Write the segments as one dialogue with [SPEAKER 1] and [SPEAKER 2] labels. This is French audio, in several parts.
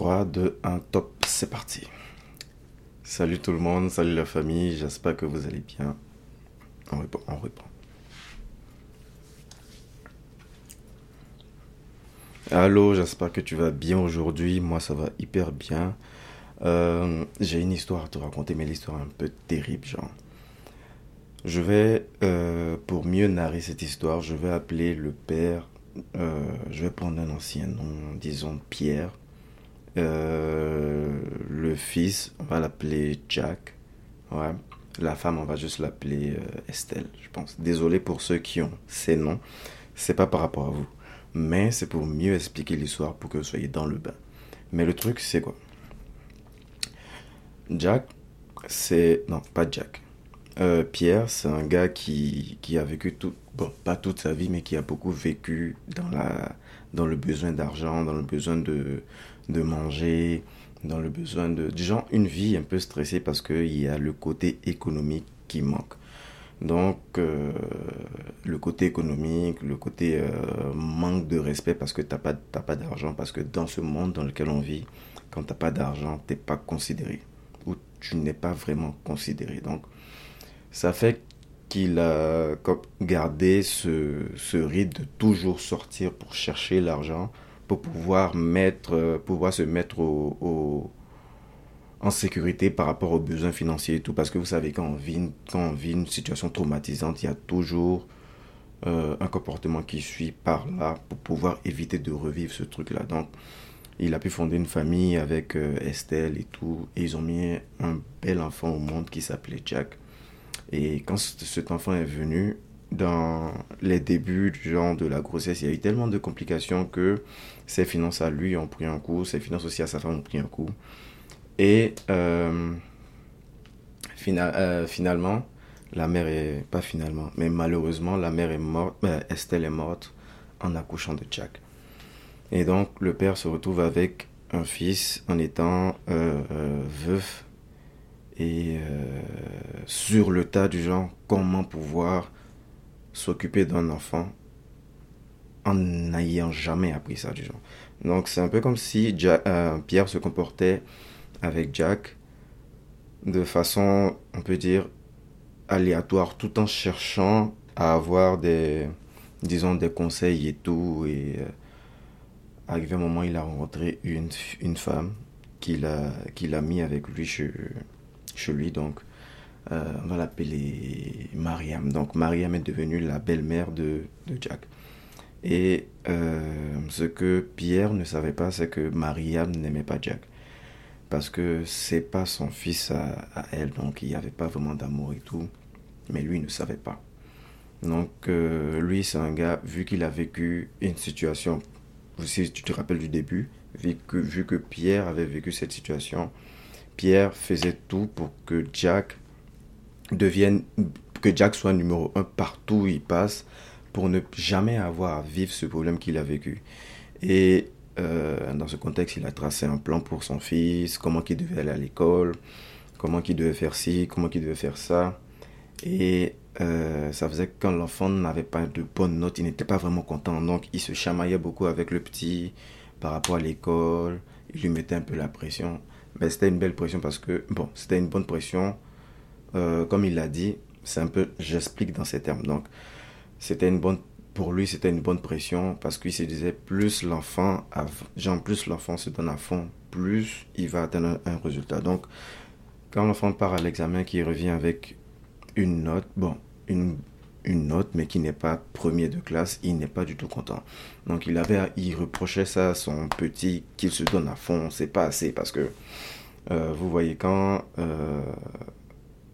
[SPEAKER 1] 3, 2, 1, top, c'est parti. Salut tout le monde, salut la famille, j'espère que vous allez bien. On reprend, on. Allô, j'espère que tu vas bien aujourd'hui. Moi, ça va hyper bien. Euh, j'ai une histoire à te raconter, mais l'histoire est un peu terrible, genre. Je vais, euh, pour mieux narrer cette histoire, je vais appeler le père, euh, je vais prendre un ancien nom, disons Pierre. Le fils, on va l'appeler Jack. Ouais. La femme, on va juste l'appeler Estelle, je pense. Désolé pour ceux qui ont ces noms. C'est pas par rapport à vous. Mais c'est pour mieux expliquer l'histoire pour que vous soyez dans le bain. Mais le truc, c'est quoi? Jack, c'est... Non, pas Jack. Euh, Pierre, c'est un gars qui, qui, a vécu tout... Bon, pas toute sa vie, mais qui a beaucoup vécu dans, la, dans le besoin d'argent, dans le besoin de, de manger, dans le besoin de... Genre, une vie un peu stressée parce qu'il y a le côté économique qui manque. Donc, euh, le côté économique, le côté euh, manque de respect parce que tu n'as pas, pas d'argent, parce que dans ce monde dans lequel on vit, quand tu n'as pas d'argent, tu n'es pas considéré, ou tu n'es pas vraiment considéré. Donc, ça fait qu'il a gardé ce, ce rythme de toujours sortir pour chercher l'argent, pour pouvoir, mettre, pouvoir se mettre au en sécurité par rapport aux besoins financiers et tout. Parce que vous savez, quand on vit quand une situation traumatisante, il y a toujours euh, un comportement qui suit par là pour pouvoir éviter de revivre ce truc-là. Donc, il a pu fonder une famille avec euh, Estelle et tout. Et ils ont mis un bel enfant au monde qui s'appelait Jack. Et quand cet enfant est venu, dans les débuts du genre de la grossesse, il y a eu tellement de complications que ses finances à lui ont pris un coup, ses finances aussi à sa femme ont pris un coup. Et euh, euh, finalement, la mère est, pas finalement, mais malheureusement, la mère est morte, euh, Estelle est morte en accouchant de Jack. Et donc, le père se retrouve avec un fils en étant veuf et sur le tas du genre, comment pouvoir s'occuper d'un enfant en n'ayant jamais appris ça du genre. Donc, c'est un peu comme si Pierre se comportait avec Jack de façon, on peut dire, aléatoire, tout en cherchant à avoir des, disons, des conseils et tout. Et euh, arrivé un moment, il a rencontré une, une femme qu'il a, qu'il a mis avec lui chez, chez lui. Donc, euh, on va l'appeler Mariam. Donc, Mariam est devenue la belle-mère de, de, Jack. Et euh, ce que Pierre ne savait pas, c'est que Mariam n'aimait pas Jack parce que c'est pas son fils à, elle, donc il n'y avait pas vraiment d'amour et tout. Mais lui ne savait pas. Donc euh, lui, c'est un gars, vu qu'il a vécu une situation, si tu te rappelles du début, vu que, vu que Pierre avait vécu cette situation, Pierre faisait tout pour que Jack devienne, que Jack soit numéro un partout où il passe, pour ne jamais avoir à vivre ce problème qu'il a vécu. Et euh, dans ce contexte, il a tracé un plan pour son fils, comment il devait aller à l'école, comment il devait faire ci, comment il devait faire ça. Et euh, ça faisait que quand l'enfant n'avait pas de bonnes notes, il n'était pas vraiment content. Donc il se chamaillait beaucoup avec le petit par rapport à l'école. Il lui mettait un peu la pression. Mais c'était une belle pression parce que, bon, c'était une bonne pression. Euh, comme il l'a dit, c'est un peu, j'explique dans ces termes. Donc, c'était une bonne pour lui, c'était une bonne pression parce qu'il se disait plus l'enfant, genre plus l'enfant se donne à fond, plus il va atteindre un, résultat. Donc, quand l'enfant part à l'examen, qui revient avec une note, bon, une, une note, mais qui n'est pas premier de classe, il n'est pas du tout content. Donc, il avait, il reprochait ça à son petit qu'il se donne à fond, c'est pas assez parce que euh, vous voyez quand euh,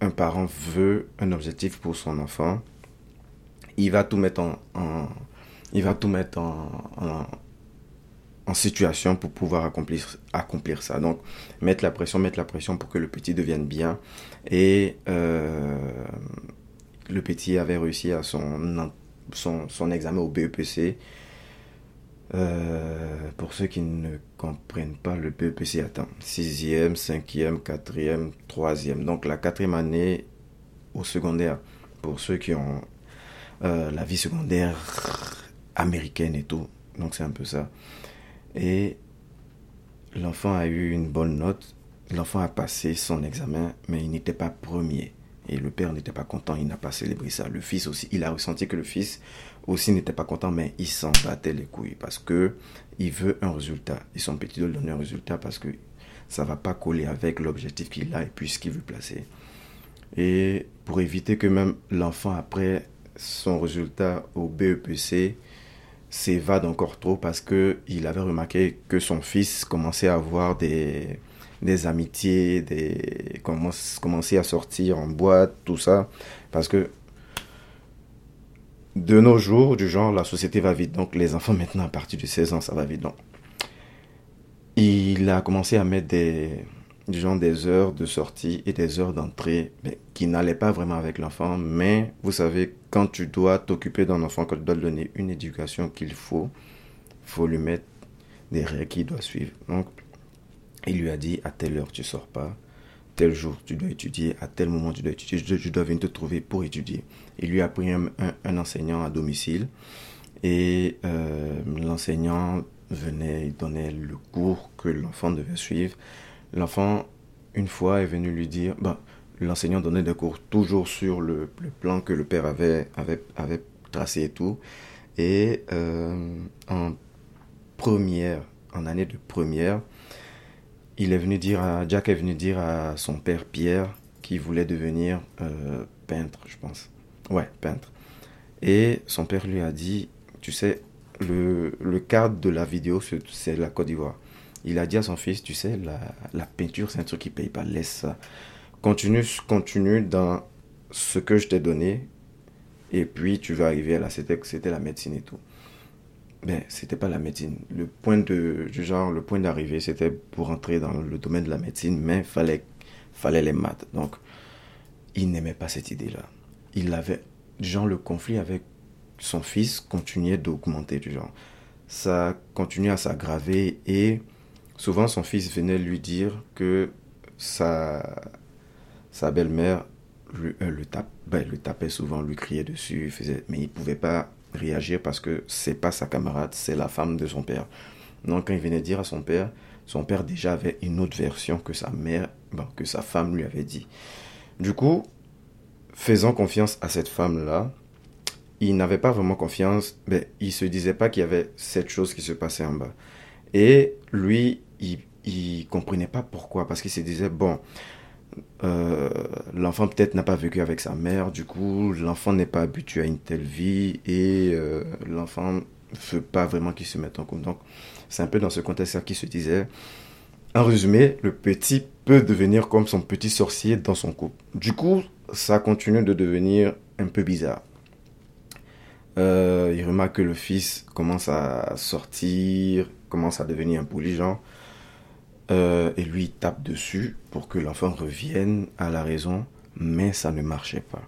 [SPEAKER 1] un parent veut un objectif pour son enfant il va tout mettre en, il va tout mettre en, en, situation pour pouvoir accomplir, accomplir ça. Donc, mettre la pression, mettre la pression pour que le petit devienne bien. Et euh, le petit avait réussi à son, examen au BEPC. Euh, pour ceux qui ne comprennent pas, le BEPC attend 6e, 5e, 4e, 3e. Donc la quatrième année au secondaire, pour ceux qui ont euh, la vie secondaire américaine et tout. Donc c'est un peu ça. Et l'enfant a eu une bonne note, l'enfant a passé son examen, mais il n'était pas premier. Et le père n'était pas content, il n'a pas célébré ça. Le fils aussi, il a ressenti que le fils aussi n'était pas content, mais il s'en battait les couilles parce que il veut un résultat. Et son petit doit donner un résultat parce que ça va pas coller avec l'objectif qu'il a et puis ce qu'il veut placer. Et pour éviter que même l'enfant, après son résultat au BEPC, s'évade encore trop parce qu'il avait remarqué que son fils commençait à avoir des, des amitiés, des, commençait à sortir en boîte, tout ça. Parce que de nos jours, du genre, la société va vite. Donc, les enfants, maintenant, à partir de 16 ans, ça va vite. Donc, il a commencé à mettre des, du genre, des heures de sortie et des heures d'entrée mais qui n'allaient pas vraiment avec l'enfant. Mais, vous savez, quand tu dois t'occuper d'un enfant, quand tu dois lui donner une éducation qu'il faut, faut lui mettre des règles qu'il doit suivre. Donc, il lui a dit, à telle heure, tu sors pas tel jour tu dois étudier, à tel moment tu dois étudier, je dois, venir te trouver pour étudier. Il lui a pris un, enseignant à domicile et euh, l'enseignant venait, il donnait le cours que l'enfant devait suivre. L'enfant, une fois, est venu lui dire, ben, l'enseignant donnait des cours toujours sur le, plan que le père avait, avait, avait tracé et tout. Et euh, en première, en année de première, il est venu dire à, Jack est venu dire à son père Pierre qu'il voulait devenir euh, peintre, je pense. Ouais, peintre. Et son père lui a dit, tu sais, le, le cadre de la vidéo, c'est la Côte d'Ivoire. Il a dit à son fils, tu sais, la, la peinture, c'est un truc qui paye pas, laisse ça. Continue, continue dans ce que je t'ai donné, et puis tu vas arriver à la, c'était la médecine et tout ben, c'était pas la médecine. Le point de, du genre, le point d'arrivée, c'était pour entrer dans le domaine de la médecine, mais fallait, fallait les maths. Donc, il n'aimait pas cette idée-là. Il avait, genre, le conflit avec son fils continuait d'augmenter, du genre. Ça continuait à s'aggraver et souvent son fils venait lui dire que sa, sa belle-mère euh, le, ben, le tapait souvent, lui criait dessus, faisait, mais il pouvait pas réagir parce que c'est pas sa camarade, c'est la femme de son père. Donc quand il venait dire à son père, son père déjà avait une autre version que sa mère, que sa femme lui avait dit. Du coup, faisant confiance à cette femme-là, il n'avait pas vraiment confiance, mais il se disait pas qu'il y avait cette chose qui se passait en bas. Et lui, il, il comprenait pas pourquoi, parce qu'il se disait, bon, euh, l'enfant peut-être n'a pas vécu avec sa mère, du coup l'enfant n'est pas habitué à une telle vie et euh, l'enfant ne veut pas vraiment qu'il se mette en couple. Donc c'est un peu dans ce contexte-là qu'il se disait, en résumé, le petit peut devenir comme son petit sorcier dans son couple. Du coup, ça continue de devenir un peu bizarre. Euh, il remarque que le fils commence à sortir, commence à devenir intelligent. Euh, et lui, il tape dessus pour que l'enfant revienne à la raison, mais ça ne marchait pas.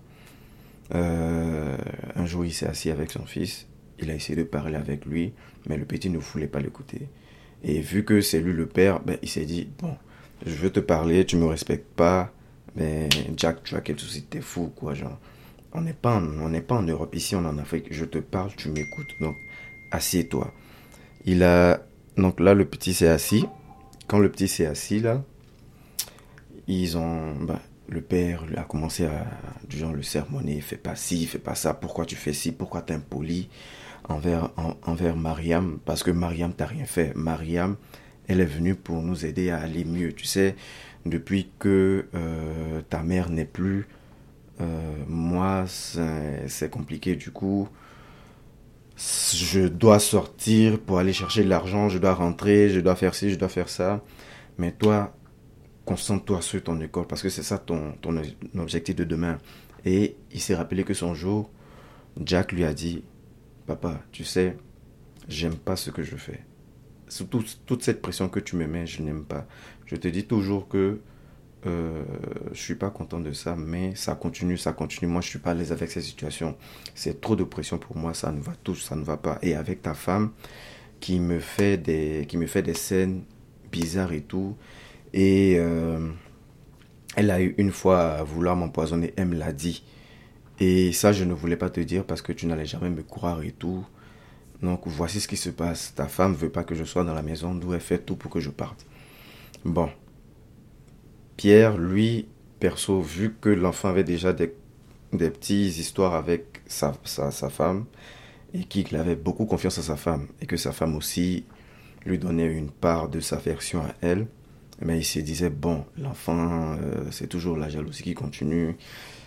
[SPEAKER 1] Euh, un jour, il s'est assis avec son fils, il a essayé de parler avec lui, mais le petit ne voulait pas l'écouter. Et vu que c'est lui le père, ben, il s'est dit, bon, je veux te parler, tu me respectes pas, mais Jack, tu as quel souci, t'es fou, quoi, genre. On n'est pas, on n'est pas en Europe, ici on est en Afrique, je te parle, tu m'écoutes, donc assieds-toi. Il a, donc là, le petit s'est assis, quand le petit s'est assis là, ils ont, bah, le père a commencé à, genre, le sermonner, fais pas ci, fais pas ça, pourquoi tu fais ci, pourquoi tu es impoli envers, envers Mariam, parce que Mariam t'a rien fait. Mariam, elle est venue pour nous aider à aller mieux. Tu sais, depuis que euh, ta mère n'est plus, euh, moi, c'est compliqué. Du coup, je dois sortir pour aller chercher de l'argent, je dois rentrer, je dois faire ci, je dois faire ça. Mais toi, concentre-toi sur ton école parce que c'est ça ton, ton objectif de demain. Et il s'est rappelé que son jour, Jack lui a dit, papa, tu sais, j'aime pas ce que je fais. Surtout toute cette pression que tu me mets, je n'aime pas. Je te dis toujours que euh, je suis pas content de ça, mais ça continue, ça continue. Moi, je suis pas à l'aise avec cette situation. C'est trop de pression pour moi, ça ne va tout, ça ne va pas. Et avec ta femme qui me fait des, qui me fait des scènes bizarres et tout, et euh, elle a eu une fois à vouloir m'empoisonner, elle me l'a dit. Et ça, je ne voulais pas te dire parce que tu n'allais jamais me croire et tout. Donc voici ce qui se passe. Ta femme veut pas que je sois dans la maison, d'où elle fait tout pour que je parte. Bon. Pierre, lui, perso, vu que l'enfant avait déjà des, des petites histoires avec sa, sa, femme, et qu'il avait beaucoup confiance à sa femme, et que sa femme aussi lui donnait une part de sa version à elle, mais il se disait, bon, l'enfant, euh, c'est toujours la jalousie qui continue,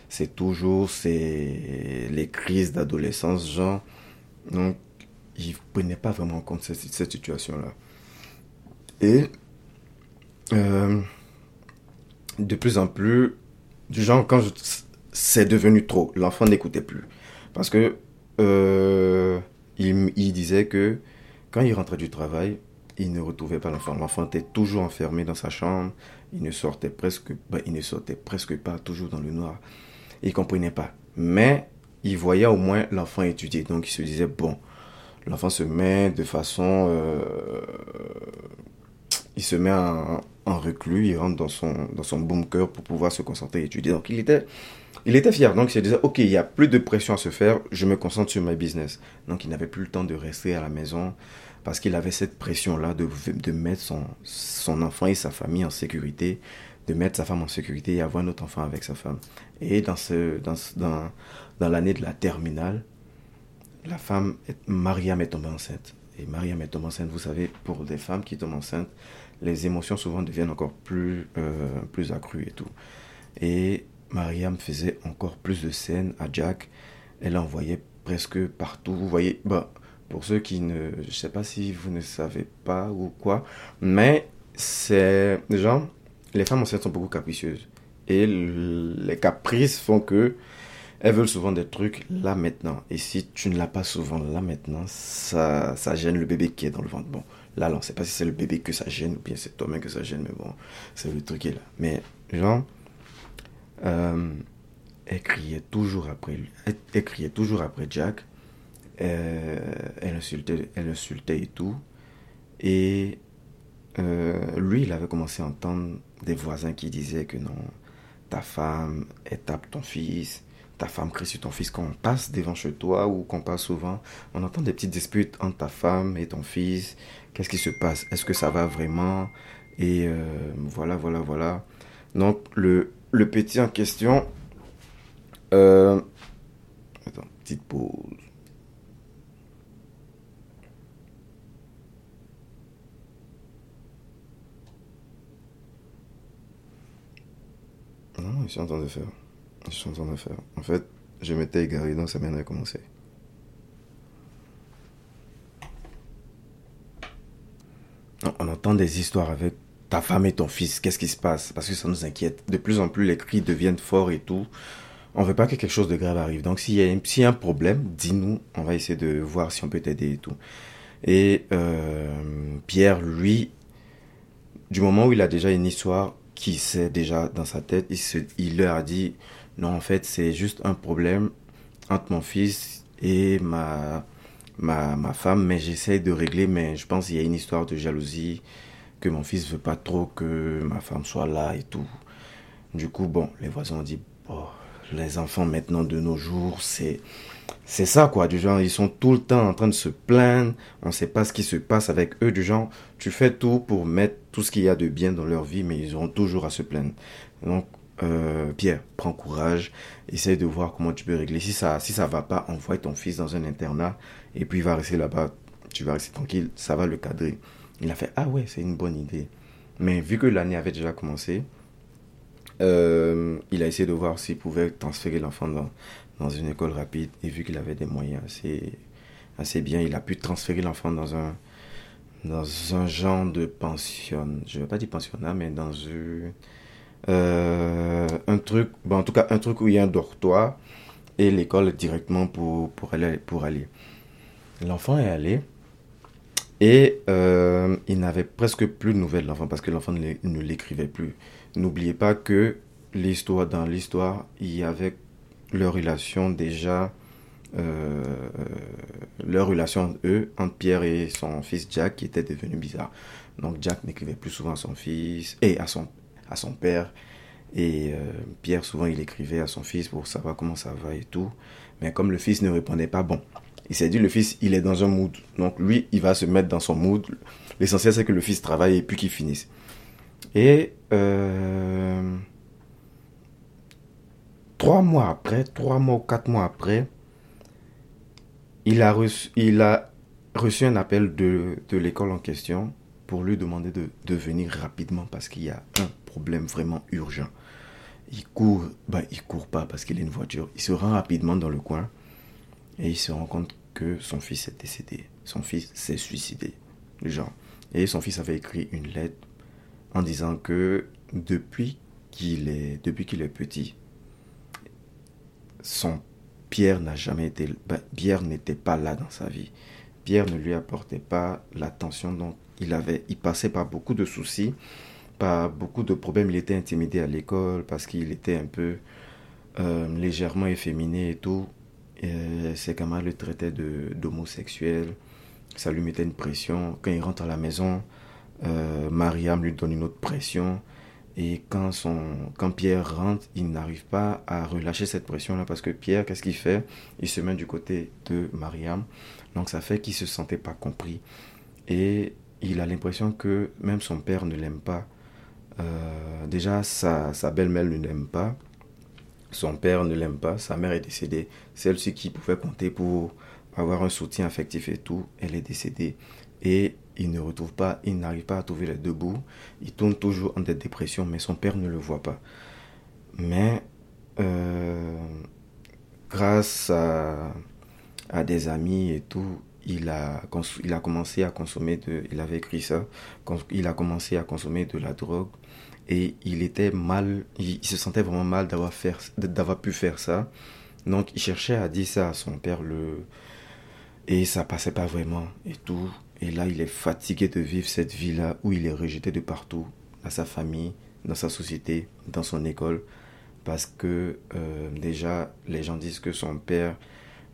[SPEAKER 1] c'est toujours les crises d'adolescence, genre. Donc, il ne prenait pas vraiment en compte cette, cette situation-là. Et euh, de plus en plus, du genre, quand c'est devenu trop, l'enfant n'écoutait plus. Parce que euh, il, disait que quand il rentrait du travail, il ne retrouvait pas l'enfant. L'enfant était toujours enfermé dans sa chambre. Il ne sortait presque, presque pas, toujours dans le noir. Il ne comprenait pas. Mais il voyait au moins l'enfant étudier. Donc il se disait, bon, l'enfant se met de façon... Euh, il se met en, reclus, il rentre dans son, dans son bunker pour pouvoir se concentrer et étudier. Donc il était, il était fier. Donc il se disait, ok, il n'y a plus de pression à se faire, je me concentre sur ma business. Donc il n'avait plus le temps de rester à la maison parce qu'il avait cette pression-là de, de mettre son, son enfant et sa famille en sécurité, de mettre sa femme en sécurité et avoir un autre enfant avec sa femme. Et dans, ce, dans, dans, dans l'année de la terminale, la femme, Mariam est tombée enceinte. Et Mariam est tombée enceinte, vous savez, pour des femmes qui tombent enceintes, les émotions souvent deviennent encore plus, euh, plus accrues et tout. Et Mariam faisait encore plus de scènes à Jack. Elle envoyait presque partout. Vous voyez, pour ceux qui ne... Je sais pas si vous ne savez pas ou quoi, mais c'est... Genre, les femmes enceintes sont beaucoup capricieuses. Et les caprices font que elles veulent souvent des trucs là maintenant. Et si tu ne l'as pas souvent là maintenant, ça, ça gêne le bébé qui est dans le ventre. Bon, on ne sait pas si c'est le bébé que ça gêne ou bien c'est toi-même que ça gêne, mais bon, c'est le truc qui est là. Mais, genre, euh, elle criait toujours après. Elle, criait toujours après Jack. Euh, elle, insultait, elle insultait et tout. Et euh, lui, il avait commencé à entendre des voisins qui disaient que non, ta femme, elle tape ton fils, ta femme crie sur ton fils. Quand on passe devant chez toi ou qu'on passe souvent, on entend des petites disputes entre ta femme et ton fils. Qu'est-ce qui se passe? Est-ce que ça va vraiment? Et euh, voilà, voilà, voilà. Donc, le, le petit en question. Euh, attends, petite pause. Non, je suis en train de faire. Je suis en train de faire. En fait, je m'étais égaré, donc ça vient de commencer. On entend des histoires avec ta femme et ton fils. Qu'est-ce qui se passe? Parce que ça nous inquiète. De plus en plus, les cris deviennent forts et tout. On veut pas que quelque chose de grave arrive. Donc, s'il y, a un problème, dis-nous. On va essayer de voir si on peut t'aider et tout. Et euh, Pierre, lui, du moment où il a déjà une histoire qui sait déjà dans sa tête, il leur a dit non, en fait, c'est juste un problème entre mon fils et ma, ma, ma femme, mais j'essaie de régler, mais je pense qu'il y a une histoire de jalousie, que mon fils veut pas trop que ma femme soit là et tout. Du coup, bon, les voisins ont dit, les enfants maintenant de nos jours, c'est c'est ça quoi. Du genre ils sont tout le temps en train de se plaindre. On ne sait pas ce qui se passe avec eux. Du genre tu fais tout pour mettre tout ce qu'il y a de bien dans leur vie mais ils auront toujours à se plaindre. Donc euh, Pierre, prends courage, essaye de voir comment tu peux régler. Si ça si ça va pas, envoie ton fils dans un internat et puis il va rester là-bas. Tu vas rester tranquille, ça va le cadrer. Il a fait ah ouais, c'est une bonne idée. Mais vu que l'année avait déjà commencé, euh, il a essayé de voir s'il pouvait transférer l'enfant dans, dans une école rapide et vu qu'il avait des moyens assez assez bien, il a pu transférer l'enfant dans un dans un genre de pension, je ne vais pas dire pensionnat, mais dans une euh, un truc, bon, en tout cas un truc où il y a un dortoir et l'école directement pour, pour aller. Pour aller. L'enfant est allé et euh, il n'avait presque plus de nouvelles de l'enfant parce que l'enfant ne l'écrivait plus. N'oubliez pas que l'histoire, dans l'histoire, il y avait leur relation déjà, euh, leur relation eux, entre Pierre et son fils Jack, qui était devenu bizarre. Donc Jack n'écrivait plus souvent à son fils et à son, à son père. Et euh, Pierre, souvent, il écrivait à son fils pour savoir comment ça va et tout. Mais comme le fils ne répondait pas, bon, il s'est dit, le fils, il est dans un mood. Donc lui, il va se mettre dans son mood. L'essentiel, c'est que le fils travaille et puis qu'il finisse. Et euh, trois mois après, trois mois ou quatre mois après, il a reçu, il a reçu un appel de, de l'école en question pour lui demander de, de venir rapidement parce qu'il y a un problème vraiment urgent. Il court, bah, il court pas parce qu'il a une voiture. Il se rend rapidement dans le coin et il se rend compte que son fils est décédé. Son fils s'est suicidé, genre. Et son fils avait écrit une lettre en disant que depuis qu'il est, depuis qu'il est petit, son Pierre n'a jamais été, bah, Pierre n'était pas là dans sa vie. Pierre ne lui apportait pas l'attention dont il avait. Il passait par beaucoup de soucis, par beaucoup de problèmes. Il était intimidé à l'école parce qu'il était un peu euh, légèrement efféminé et tout. Et ses camarades le traitaient d'homosexuel. Ça lui mettait une pression. Quand il rentre à la maison, euh, Mariam lui donne une autre pression. Et quand, son, quand Pierre rentre, il n'arrive pas à relâcher cette pression-là parce que Pierre, qu'est-ce qu'il fait? Il se met du côté de Mariam. Donc ça fait qu'il ne se sentait pas compris. Et il a l'impression que même son père ne l'aime pas. Euh, déjà, sa, belle-mère ne l'aime pas. Son père ne l'aime pas. Sa mère est décédée. Celle-ci qui pouvait compter pour avoir un soutien affectif et tout, elle est décédée. Et il ne retrouve pas, il n'arrive pas à trouver les deux bouts. Il tourne toujours en dépression, mais son père ne le voit pas. Mais euh, grâce à, à, des amis et tout, il a, il a commencé à consommer de, il avait écrit ça, il a commencé à consommer de la drogue et il était mal, il, se sentait vraiment mal d'avoir d'avoir pu faire ça. Donc il cherchait à dire ça à son père le et ça passait pas vraiment et tout. Et là, il est fatigué de vivre cette vie-là où il est rejeté de partout, dans sa famille, dans sa société, dans son école, parce que euh, déjà, les gens disent que son père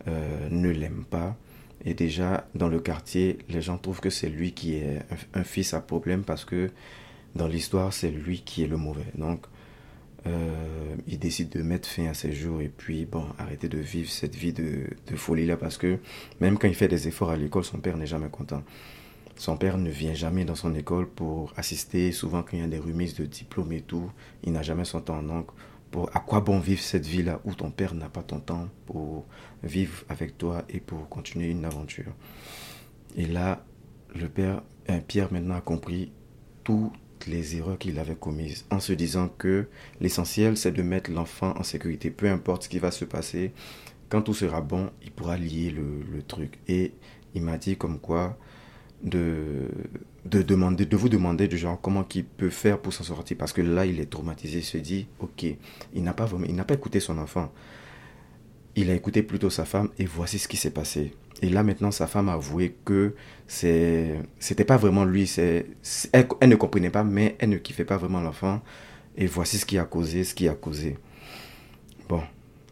[SPEAKER 1] euh, ne l'aime pas. Et déjà, dans le quartier, les gens trouvent que c'est lui qui est un, fils à problème parce que dans l'histoire, c'est lui qui est le mauvais. Donc, euh, il décide de mettre fin à ses jours et puis bon, arrêter de vivre cette vie de, de folie-là parce que même quand il fait des efforts à l'école, son père n'est jamais content. Son père ne vient jamais dans son école pour assister. Souvent, quand il y a des remises de diplômes et tout, il n'a jamais son temps. Donc, à quoi bon vivre cette vie-là où ton père n'a pas ton temps pour vivre avec toi et pour continuer une aventure Et là, le père, un Pierre maintenant a compris tout les erreurs qu'il avait commises en se disant que l'essentiel c'est de mettre l'enfant en sécurité, peu importe ce qui va se passer. Quand tout sera bon, il pourra lier le, le truc. Et il m'a dit comme quoi de, de, demander, de vous demander du genre comment il peut faire pour s'en sortir. Parce que là, il est traumatisé. Il se dit, ok, il n'a pas, vraiment, il n'a pas écouté son enfant. Il a écouté plutôt sa femme et voici ce qui s'est passé. Et là, maintenant, sa femme a avoué que c'était pas vraiment lui. C'est, elle, elle, ne comprenait pas, mais elle ne kiffait pas vraiment l'enfant. Et voici ce qui a causé, ce qui a causé. Bon,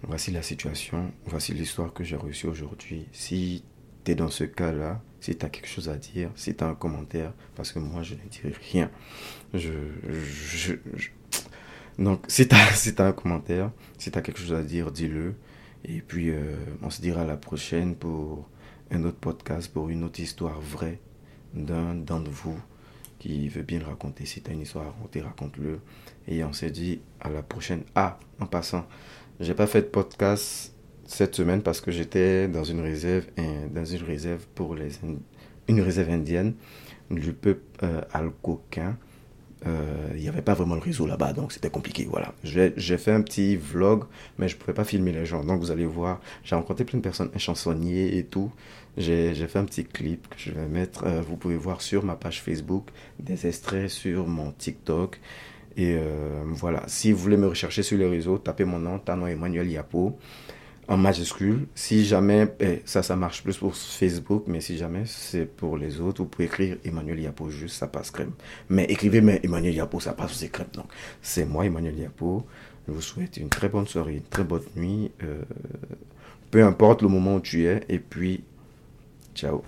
[SPEAKER 1] voici la situation. Voici l'histoire que j'ai reçue aujourd'hui. Si tu es dans ce cas-là, si tu as quelque chose à dire, si tu as un commentaire, parce que moi, je ne dirai rien. Je. Donc, si tu as, un commentaire, si tu as quelque chose à dire, dis-le. Et puis, euh, on se dira à la prochaine pour un autre podcast pour une autre histoire vraie d'un d'entre vous qui veut bien raconter. Si tu as une histoire à raconter, raconte-le. Et on s'est dit à la prochaine. Ah, en passant, j'ai pas fait de podcast cette semaine parce que j'étais dans une réserve, dans une réserve pour les, une réserve indienne du peuple euh, alcoquin euh, il n'y avait pas vraiment le réseau là-bas, donc c'était compliqué. Voilà. J'ai fait un petit vlog, mais je ne pouvais pas filmer les gens. Donc vous allez voir, j'ai rencontré plein de personnes, un chansonnier et tout. J'ai fait un petit clip que je vais mettre. Euh, vous pouvez voir sur ma page Facebook, des extraits sur mon TikTok. Et euh, voilà, si vous voulez me rechercher sur les réseaux, tapez mon nom, Tano Emmanuel Yapo en majuscule. Si jamais, eh, ça, ça marche plus pour Facebook, mais si jamais c'est pour les autres, vous pouvez écrire Emmanuel Yapo juste, ça passe crème. Mais écrivez mais Emmanuel Yapo, ça passe aussi crème. Donc, c'est moi, Emmanuel Yapo. Je vous souhaite une très bonne soirée, une très bonne nuit. Euh, peu importe le moment où tu es. Et puis, ciao.